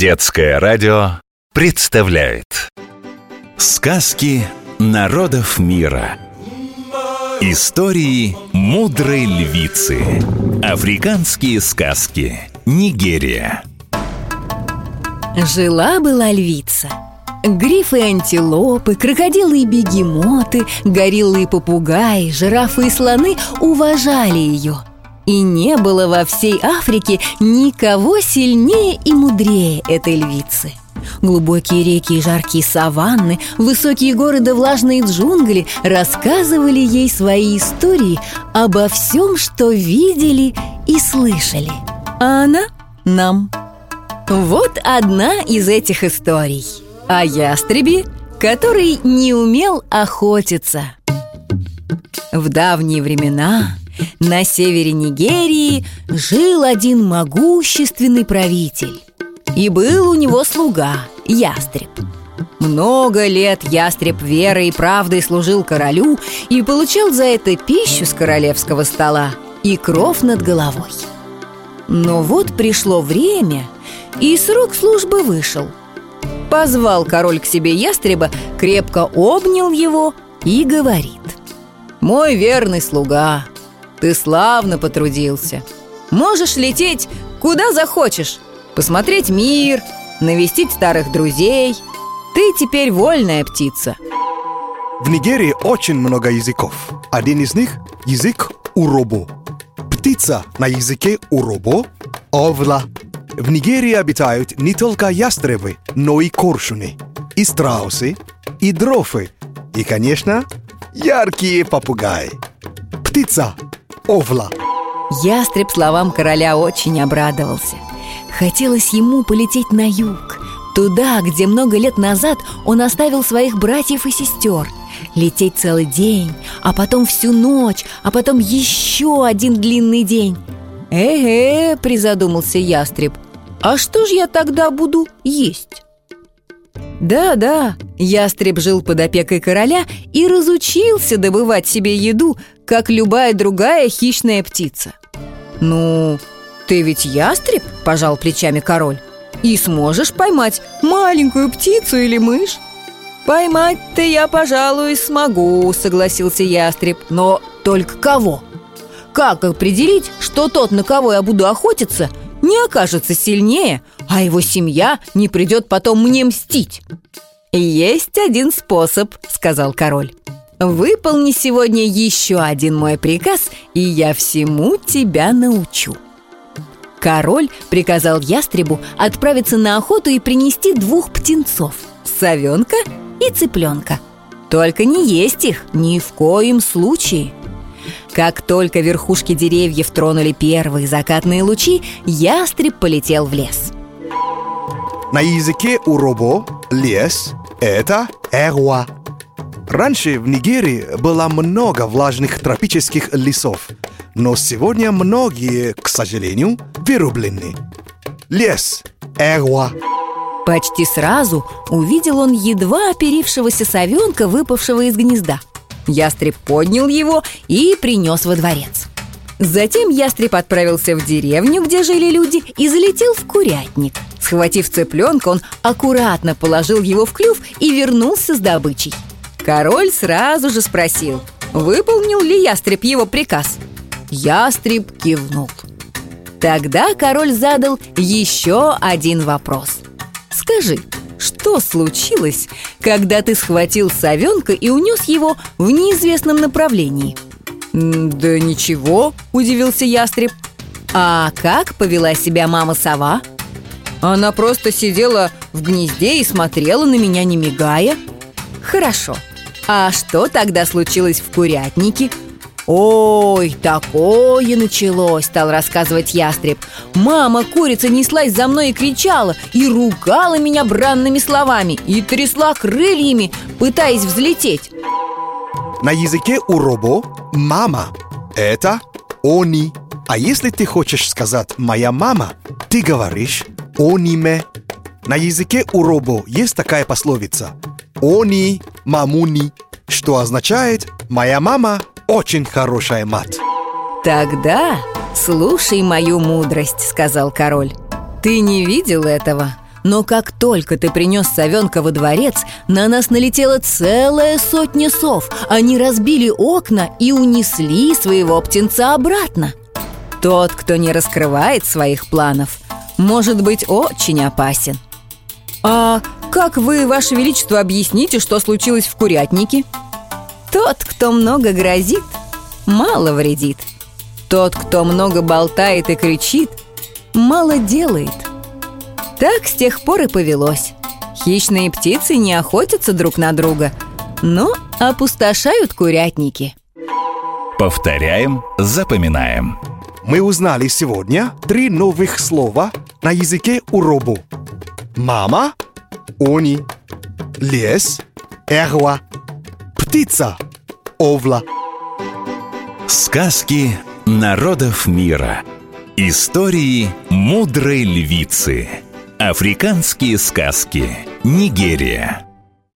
Детское радио представляет Сказки народов мира. Истории мудрой львицы. Африканские сказки. Нигерия. Жила-была львица. Грифы и антилопы, крокодилы и бегемоты, гориллы и попугаи, жирафы и слоны уважали ее – и не было во всей Африке никого сильнее и мудрее этой львицы. Глубокие реки и жаркие саванны, высокие горы да влажные джунгли рассказывали ей свои истории обо всем, что видели и слышали. А она нам. Вот одна из этих историй о ястребе, который не умел охотиться. В давние времена на севере Нигерии жил один могущественный правитель. И был у него слуга, ястреб. Много лет ястреб верой и правдой служил королю и получал за это пищу с королевского стола и кров над головой. Но вот пришло время, и срок службы вышел. Позвал король к себе ястреба, крепко обнял его и говорит «Мой верный слуга, ты славно потрудился. Можешь лететь куда захочешь, посмотреть мир, навестить старых друзей. Ты теперь вольная птица. В Нигерии очень много языков. Один из них – язык уробо. Птица на языке уробо – овла. В Нигерии обитают не только ястребы, но и коршуны, и страусы, и дрофы, и, конечно, яркие попугаи. Птица Овла. Ястреб словам короля очень обрадовался. Хотелось ему полететь на юг, туда, где много лет назад он оставил своих братьев и сестер. Лететь целый день, а потом всю ночь, а потом еще один длинный день. «Э-э», — призадумался ястреб, «а что ж я тогда буду есть?» Да-да, ястреб жил под опекой короля и разучился добывать себе еду, как любая другая хищная птица. «Ну, ты ведь ястреб?» – пожал плечами король. «И сможешь поймать маленькую птицу или мышь?» «Поймать-то я, пожалуй, смогу», – согласился ястреб. «Но только кого?» «Как определить, что тот, на кого я буду охотиться, не окажется сильнее, а его семья не придет потом мне мстить. «Есть один способ», — сказал король. «Выполни сегодня еще один мой приказ, и я всему тебя научу». Король приказал ястребу отправиться на охоту и принести двух птенцов – совенка и цыпленка. Только не есть их ни в коем случае – как только верхушки деревьев тронули первые закатные лучи, ястреб полетел в лес. На языке уробо лес – это эруа. Раньше в Нигерии было много влажных тропических лесов, но сегодня многие, к сожалению, вырублены. Лес – эруа. Почти сразу увидел он едва оперившегося совенка, выпавшего из гнезда – Ястреб поднял его и принес во дворец. Затем ястреб отправился в деревню, где жили люди, и залетел в курятник. Схватив цыпленка, он аккуратно положил его в клюв и вернулся с добычей. Король сразу же спросил, выполнил ли ястреб его приказ. Ястреб кивнул. Тогда король задал еще один вопрос. «Скажи, что случилось, когда ты схватил совенка и унес его в неизвестном направлении? Да ничего, удивился ястреб. А как повела себя мама-сова? Она просто сидела в гнезде и смотрела на меня, не мигая. Хорошо. А что тогда случилось в курятнике? «Ой, такое началось!» – стал рассказывать ястреб. «Мама курица неслась за мной и кричала, и ругала меня бранными словами, и трясла крыльями, пытаясь взлететь». На языке уробо «мама» – это «они». А если ты хочешь сказать «моя мама», ты говоришь «ониме». На языке уробо есть такая пословица «они мамуни», что означает «моя мама очень хорошая мать Тогда слушай мою мудрость, сказал король Ты не видел этого? Но как только ты принес совенка во дворец, на нас налетела целая сотня сов. Они разбили окна и унесли своего птенца обратно. Тот, кто не раскрывает своих планов, может быть очень опасен. А как вы, Ваше Величество, объясните, что случилось в курятнике? Тот, кто много грозит, мало вредит. Тот, кто много болтает и кричит, мало делает. Так с тех пор и повелось. Хищные птицы не охотятся друг на друга, но опустошают курятники. Повторяем, запоминаем. Мы узнали сегодня три новых слова на языке уробу. Мама, они, лес, эрва, птица, овла. Сказки народов мира. Истории мудрой львицы. Африканские сказки. Нигерия.